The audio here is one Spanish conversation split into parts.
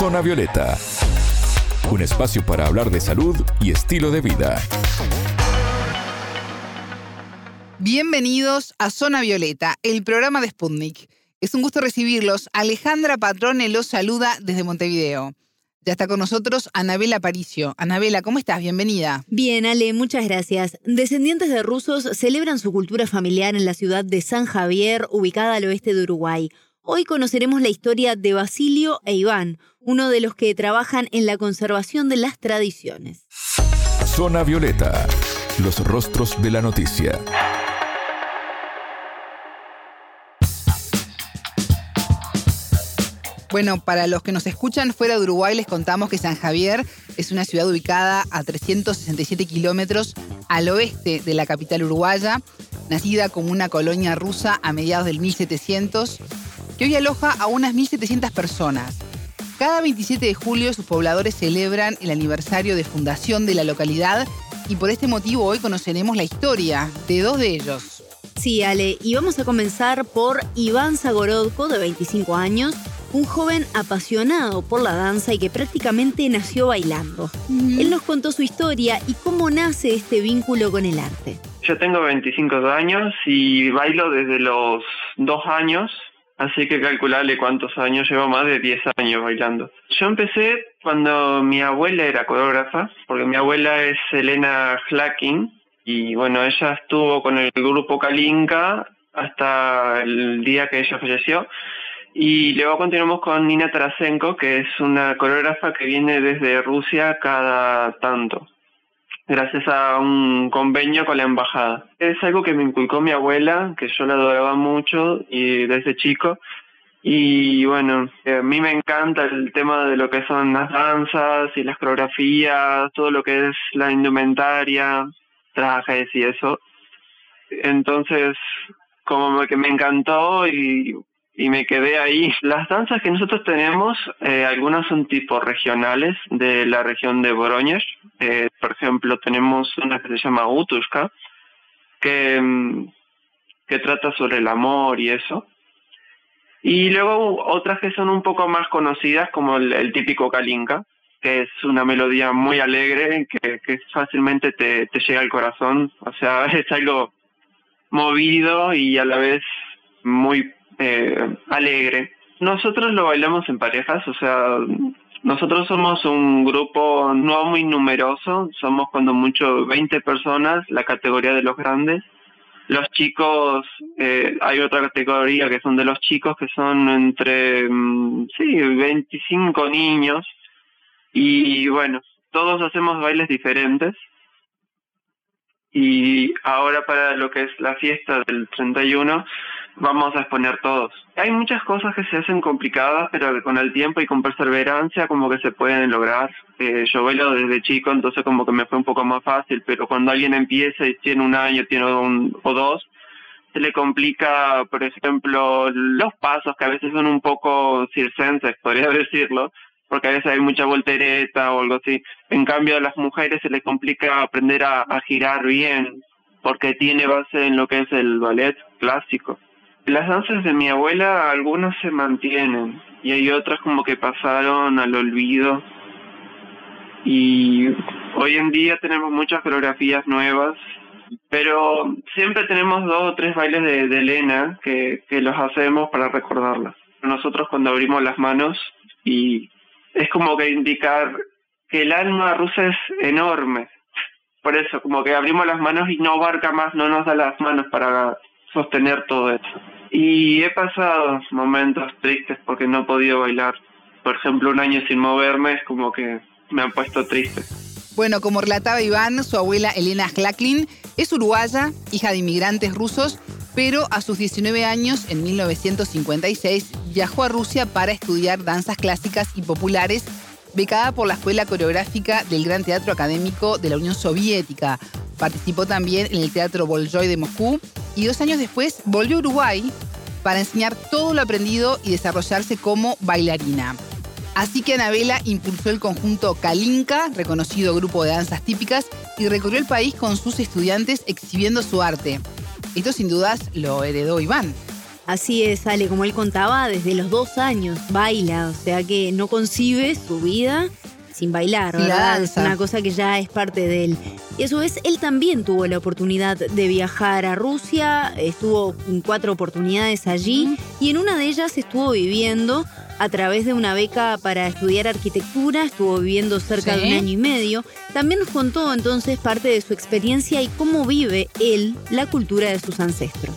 Zona Violeta, un espacio para hablar de salud y estilo de vida. Bienvenidos a Zona Violeta, el programa de Sputnik. Es un gusto recibirlos. Alejandra Patrone los saluda desde Montevideo. Ya está con nosotros Anabela Aparicio. Anabela, ¿cómo estás? Bienvenida. Bien, Ale, muchas gracias. Descendientes de rusos celebran su cultura familiar en la ciudad de San Javier, ubicada al oeste de Uruguay. Hoy conoceremos la historia de Basilio e Iván, uno de los que trabajan en la conservación de las tradiciones. Zona Violeta, los rostros de la noticia. Bueno, para los que nos escuchan fuera de Uruguay, les contamos que San Javier es una ciudad ubicada a 367 kilómetros al oeste de la capital uruguaya, nacida como una colonia rusa a mediados del 1700, que hoy aloja a unas 1.700 personas. Cada 27 de julio sus pobladores celebran el aniversario de fundación de la localidad y por este motivo hoy conoceremos la historia de dos de ellos. Sí, Ale, y vamos a comenzar por Iván Zagorodko, de 25 años, un joven apasionado por la danza y que prácticamente nació bailando. Él nos contó su historia y cómo nace este vínculo con el arte. Yo tengo 25 años y bailo desde los dos años, así que calcularle cuántos años llevo, más de 10 años bailando. Yo empecé cuando mi abuela era coreógrafa, porque mi abuela es Elena Hlakin, y bueno, ella estuvo con el grupo Kalinka hasta el día que ella falleció. Y luego continuamos con Nina Tarasenko, que es una coreógrafa que viene desde Rusia cada tanto, gracias a un convenio con la embajada. Es algo que me inculcó mi abuela, que yo la adoraba mucho y desde chico. Y bueno, a mí me encanta el tema de lo que son las danzas y las coreografías, todo lo que es la indumentaria, trajes y eso. Entonces, como que me encantó y y me quedé ahí. Las danzas que nosotros tenemos, eh, algunas son tipo regionales de la región de Boroñez. Eh, por ejemplo, tenemos una que se llama Utushka, que, mm, que trata sobre el amor y eso. Y luego otras que son un poco más conocidas, como el, típico Kalinka, que es una melodía muy alegre, que, que fácilmente te, te llega al corazón. O sea, es algo movido y a la vez muy eh, alegre. Nosotros lo bailamos en parejas, o sea, nosotros somos un grupo no muy numeroso, somos cuando mucho 20 personas, la categoría de los grandes. Los chicos, eh, hay otra categoría que son de los chicos, que son entre, mm, sí, 25 niños. Y bueno, todos hacemos bailes diferentes. Y ahora para lo que es la fiesta del 31, vamos a exponer todos. Hay muchas cosas que se hacen complicadas, pero con el tiempo y con perseverancia como que se pueden lograr. Eh, yo bailo desde chico, entonces como que me fue un poco más fácil, pero cuando alguien empieza y tiene un año, tiene un o dos, se le complica, por ejemplo, los pasos que a veces son un poco circenses, podría decirlo, porque a veces hay mucha voltereta o algo así. En cambio, a las mujeres se les complica aprender a girar bien, porque tiene base en lo que es el ballet clásico. Las danzas de mi abuela, algunas se mantienen y hay otras como que pasaron al olvido. Y hoy en día tenemos muchas coreografías nuevas, pero siempre tenemos dos o tres bailes de, Elena que, los hacemos para recordarlas. Nosotros cuando abrimos las manos y es como que indicar que el alma rusa es enorme. Por eso, como que abrimos las manos y no abarca más, no nos da las manos para sostener todo eso. Y he pasado momentos tristes porque no he podido bailar. Por ejemplo, un año sin moverme es como que me han puesto triste. Bueno, como relataba Iván, su abuela Elena Klaklin es uruguaya, hija de inmigrantes rusos, pero a sus 19 años, en 1956, viajó a Rusia para estudiar danzas clásicas y populares, becada por la Escuela Coreográfica del Gran Teatro Académico de la Unión Soviética. Participó también en el Teatro Bolshoi de Moscú y dos años después volvió a Uruguay para enseñar todo lo aprendido y desarrollarse como bailarina. Así que Anabela impulsó el conjunto Kalinka, reconocido grupo de danzas típicas, y recorrió el país con sus estudiantes exhibiendo su arte. Esto sin dudas lo heredó Iván. Así es, Ale, como él contaba, desde los dos años baila, o sea que no concibe su vida sin bailar, ¿verdad? Es una cosa que ya es parte de él. Y a su vez, él también tuvo la oportunidad de viajar a Rusia, estuvo en cuatro oportunidades allí y en una de ellas estuvo viviendo a través de una beca para estudiar arquitectura, estuvo viviendo cerca de un año y medio. También nos contó entonces parte de su experiencia y cómo vive él la cultura de sus ancestros.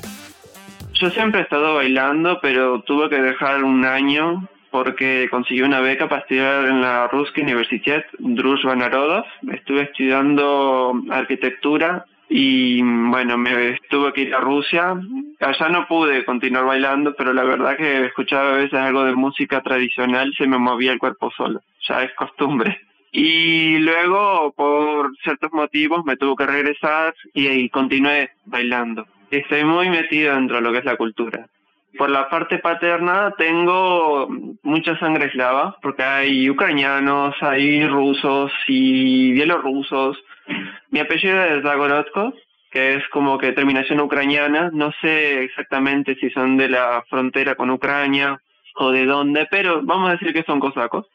Yo siempre he estado bailando, pero tuve que dejar un año porque consiguió una beca para estudiar en la Ruska Universitet Druzhba Narodov. Estuve estudiando arquitectura y bueno, me tuve que ir a Rusia. Allá no pude continuar bailando, pero la verdad que escuchaba a veces algo de música tradicional se me movía el cuerpo solo. Ya es costumbre. Y luego, por ciertos motivos, me tuve que regresar y, y continué bailando. Estoy muy metido dentro de lo que es la cultura. Por la parte paterna tengo mucha sangre eslava, porque hay ucranianos, hay rusos y bielorrusos. Mi apellido es Zagorodko, que es como que terminación ucraniana. No sé exactamente si son de la frontera con Ucrania o de dónde, pero vamos a decir que son cosacos.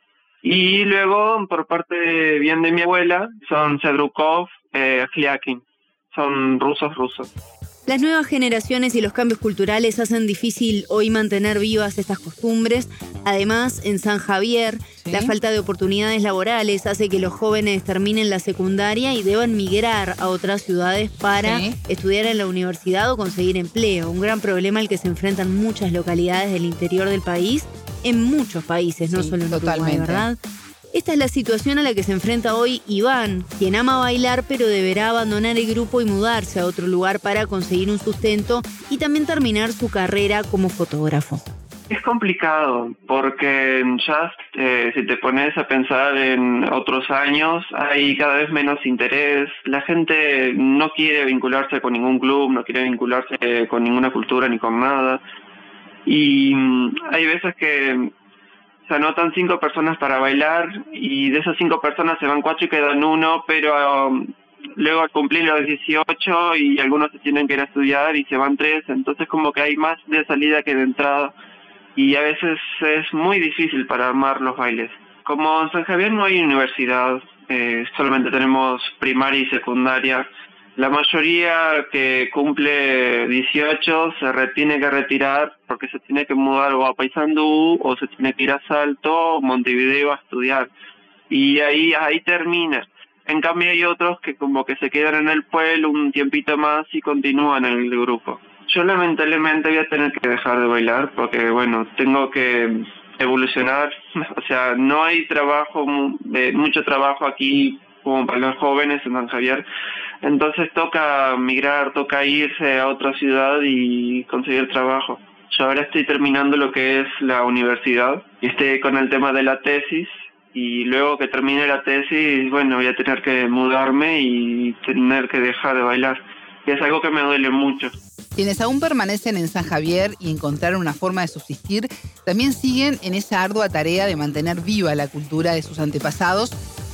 Y luego, por parte bien de mi abuela, son Sedrukov, eh, son rusos rusos. Las nuevas generaciones y los cambios culturales hacen difícil hoy mantener vivas estas costumbres. Además, en San Javier, la falta de oportunidades laborales hace que los jóvenes terminen la secundaria y deban migrar a otras ciudades para estudiar en la universidad o conseguir empleo. Un gran problema al que se enfrentan muchas localidades del interior del país, en muchos países, no solo en Uruguay, ¿verdad? Esta es la situación a la que se enfrenta hoy Iván, quien ama bailar pero deberá abandonar el grupo y mudarse a otro lugar para conseguir un sustento y también terminar su carrera como fotógrafo. Es complicado porque ya eh, si te pones a pensar en otros años hay cada vez menos interés, la gente no quiere vincularse con ningún club, no quiere vincularse con ninguna cultura ni con nada y mm, hay veces que se anotan cinco personas para bailar y de esas cinco personas se van cuatro y quedan uno, pero um, luego al cumplir los 18 y algunos se tienen que ir a estudiar y se van tres, entonces como que hay más de salida que de entrada y a veces es muy difícil para armar los bailes. Como en San Javier no hay universidad, eh, solamente tenemos primaria y secundaria, la mayoría que cumple 18 se tiene que retirar porque se tiene que mudar o a Paysandú o se tiene que ir a Salto o Montevideo a estudiar. Y ahí, ahí termina. En cambio hay otros que como que se quedan en el pueblo un tiempito más y continúan en el grupo. Yo lamentablemente voy a tener que dejar de bailar porque bueno, tengo que evolucionar. O sea, no hay trabajo, mucho trabajo aquí como para los jóvenes en San Javier. Entonces toca migrar, toca irse a otra ciudad y conseguir trabajo. Yo ahora estoy terminando lo que es la universidad y estoy con el tema de la tesis y luego que termine la tesis, bueno, voy a tener que mudarme y tener que dejar de bailar. Y es algo que me duele mucho. Quienes aún permanecen en San Javier y encontraron una forma de subsistir, también siguen en esa ardua tarea de mantener viva la cultura de sus antepasados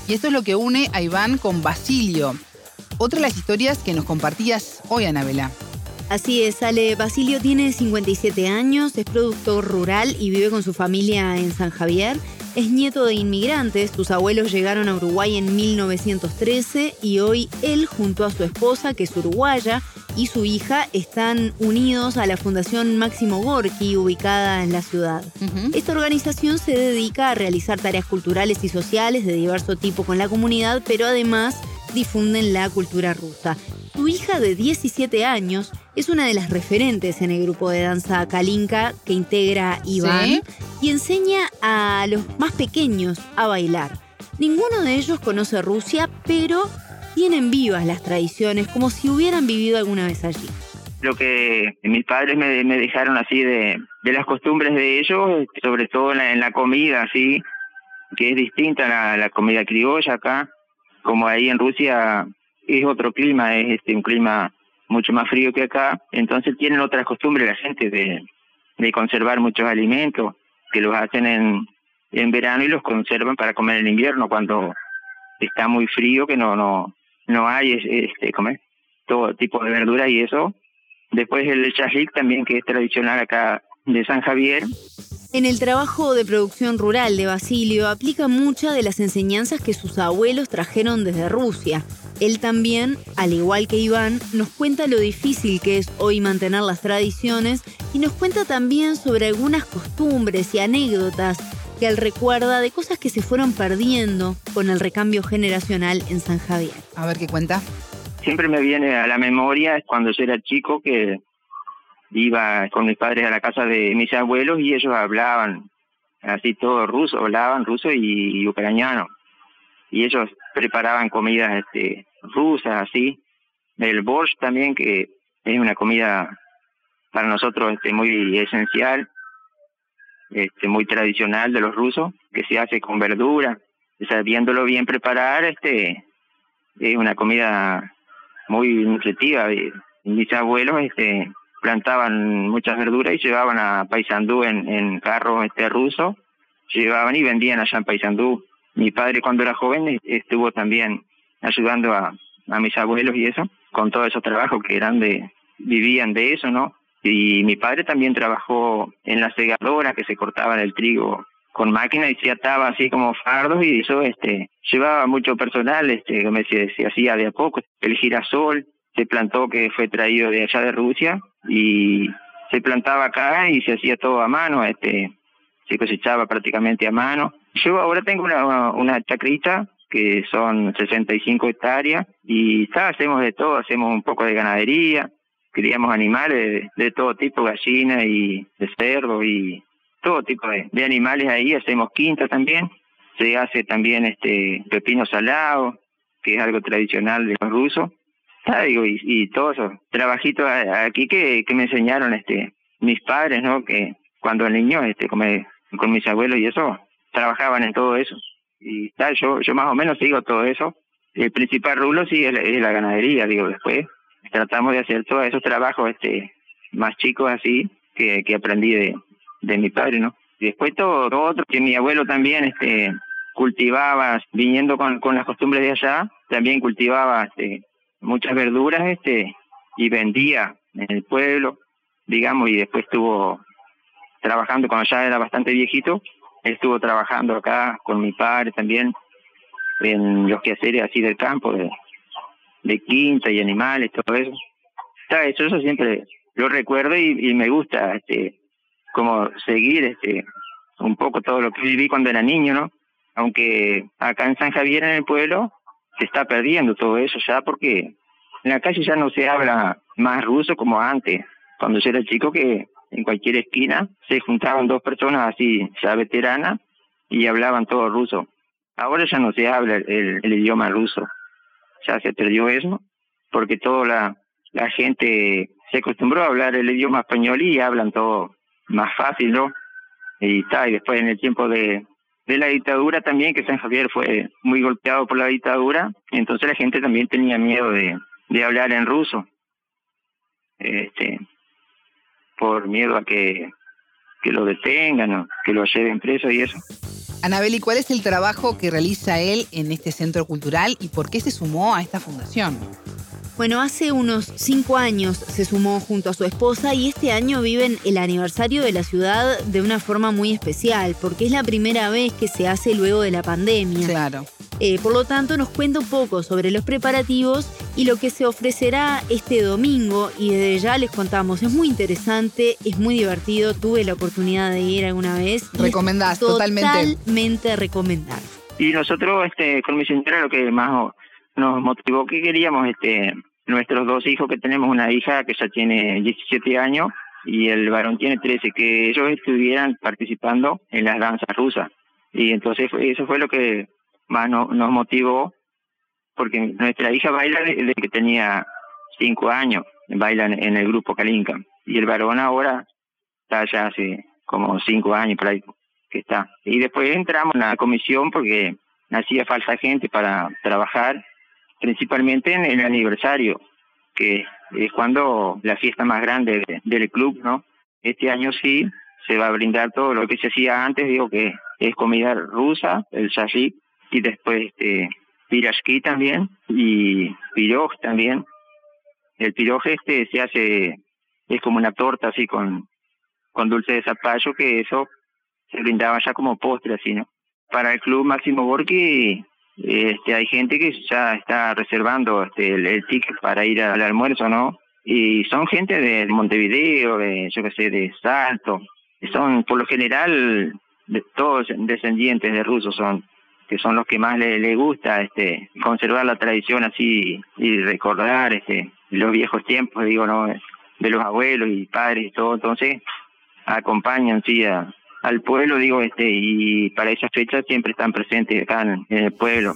y esto es lo que une a Iván con Basilio. Otra de las historias que nos compartías hoy, Anabela. Así es, Ale. Basilio tiene 57 años, es productor rural y vive con su familia en San Javier. Es nieto de inmigrantes, sus abuelos llegaron a Uruguay en 1913 y hoy él junto a su esposa, que es uruguaya, y su hija están unidos a la Fundación Máximo Gorki, ubicada en la ciudad. Esta organización se dedica a realizar tareas culturales y sociales de diverso tipo con la comunidad, pero además difunden la cultura rusa. Su hija de 17 años es una de las referentes en el grupo de danza Kalinka que integra Iván y enseña a los más pequeños a bailar. Ninguno de ellos conoce Rusia, pero tienen vivas las tradiciones como si hubieran vivido alguna vez allí. Lo que mis padres me, dejaron así de, las costumbres de ellos, sobre todo en la, comida, así, que es distinta a la, comida criolla acá, como ahí en Rusia es otro clima, es este un clima mucho más frío que acá, entonces tienen otras costumbres la gente de, conservar muchos alimentos, que los hacen en, en verano y los conservan para comer en invierno cuando está muy frío que no no no hay este comer todo tipo de verdura y eso Después el chajik también, que es tradicional acá de San Javier. En el trabajo de producción rural de Basilio aplica muchas de las enseñanzas que sus abuelos trajeron desde Rusia. Él también, al igual que Iván, nos cuenta lo difícil que es hoy mantener las tradiciones y nos cuenta también sobre algunas costumbres y anécdotas que él recuerda de cosas que se fueron perdiendo con el recambio generacional en San Javier. A ver qué cuenta. Siempre me viene a la memoria cuando yo era chico que iba con mis padres a la casa de mis abuelos y ellos hablaban así todo ruso, hablaban ruso y, ucraniano. Y ellos preparaban comidas este, rusas, así. El borscht también, que es una comida para nosotros este, muy esencial, este, muy tradicional de los rusos, que se hace con verdura. Sabiéndolo bien preparar, este, es una comida muy nutritiva. Mis abuelos este, plantaban muchas verduras y llevaban a Paysandú en, en carros este, rusos, llevaban y vendían allá en Paysandú. Mi padre cuando era joven estuvo también ayudando a, a mis abuelos y eso, con todos esos trabajos que eran de, vivían de eso, ¿no? Y mi padre también trabajó en la segadora que se cortaban el trigo con máquina y se ataba así como fardos y eso este llevaba mucho personal, este como se, se hacía de a poco, el girasol se plantó que fue traído de allá de Rusia y se plantaba acá y se hacía todo a mano, este se cosechaba prácticamente a mano. Yo ahora tengo una, una chacrita que son 65 hectáreas y está, hacemos de todo, hacemos un poco de ganadería, criamos animales de, todo tipo, gallinas y de cerdo y todo tipo de, de, animales ahí, hacemos quinta también, se hace también este pepino salado, que es algo tradicional de los rusos, digo, y, y todos esos trabajitos aquí que, que me enseñaron este mis padres, ¿no? Que cuando niño, este, con, con mis abuelos y eso, trabajaban en todo eso. Y tal, yo, yo más o menos sigo todo eso. El principal rublo sí es la, ganadería, digo, después tratamos de hacer todos esos trabajos este más chicos así que, que aprendí de, de mi padre, ¿no? Y después todo, todo otro que mi abuelo también este cultivaba, viniendo con, con las costumbres de allá, también cultivaba este muchas verduras este y vendía en el pueblo, digamos, y después estuvo trabajando cuando ya era bastante viejito, estuvo trabajando acá con mi padre también en los quehaceres así del campo, de, de quinta y animales, todo eso. Está eso, eso siempre lo recuerdo y, y me gusta este como seguir este un poco todo lo que viví cuando era niño, ¿no? Aunque acá en San Javier en el pueblo se está perdiendo todo eso ya porque en la calle ya no se habla más ruso como antes, cuando yo era chico que en cualquier esquina se juntaban dos personas así ya veteranas y hablaban todo ruso. Ahora ya no se habla el, el idioma ruso, ya se perdió eso porque toda la, la gente se acostumbró a hablar el idioma español y hablan todo más fácil, ¿no? Y, está, y después en el tiempo de, de la dictadura también, que San Javier fue muy golpeado por la dictadura, entonces la gente también tenía miedo de, de hablar en ruso, este, por miedo a que, que lo detengan o que lo lleven preso y eso. Anabel, ¿y cuál es el trabajo que realiza él en este centro cultural y por qué se sumó a esta fundación? Bueno, hace unos cinco años se sumó junto a su esposa y este año viven el aniversario de la ciudad de una forma muy especial, porque es la primera vez que se hace luego de la pandemia. Claro. Eh, por lo tanto, nos cuenta un poco sobre los preparativos y lo que se ofrecerá este domingo. Y desde ya les contamos, es muy interesante, es muy divertido. Tuve la oportunidad de ir alguna vez. Recomendás, totalmente. Totalmente recomendar. Y nosotros, este, con mi señora, lo que más nos motivó que queríamos este nuestros dos hijos que tenemos una hija que ya tiene 17 años y el varón tiene 13 que ellos estuvieran participando en las danzas rusas. Y entonces eso fue lo que más nos motivó porque nuestra hija baila desde que tenía 5 años baila en el grupo Kalinka. Y el varón ahora está ya hace como 5 años por ahí que está. Y después entramos en la comisión porque hacía falta gente para trabajar principalmente en el aniversario, que es cuando la fiesta más grande del club, ¿no? Este año sí se va a brindar todo lo que se hacía antes, digo que es comida rusa, el shashik, y después este pirashki también, y piroj también. El piroj este se hace es como una torta así con, con dulce de zapallo, que eso se brindaba ya como postre así, ¿no? Para el club Máximo Borghi este, hay gente que ya está reservando este, el, ticket para ir al almuerzo, ¿no? Y son gente de Montevideo, de, yo qué sé, de Salto. Son, por lo general, de, todos descendientes de rusos son que son los que más le, le gusta este conservar la tradición así y recordar este los viejos tiempos digo no de los abuelos y padres y todo entonces acompañan sí a, al pueblo, digo, este, y para esa fecha siempre están presentes acá en, el pueblo.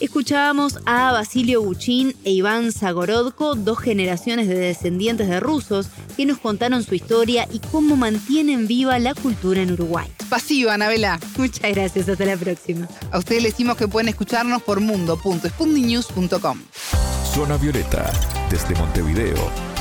Escuchábamos a Basilio Buchín e Iván Zagorodko, dos generaciones de descendientes de rusos, que nos contaron su historia y cómo mantienen viva la cultura en Uruguay. Pasivo, Anabela. Muchas gracias, hasta la próxima. A ustedes les decimos que pueden escucharnos por mundo.spundinews.com. Zona Violeta, desde Montevideo,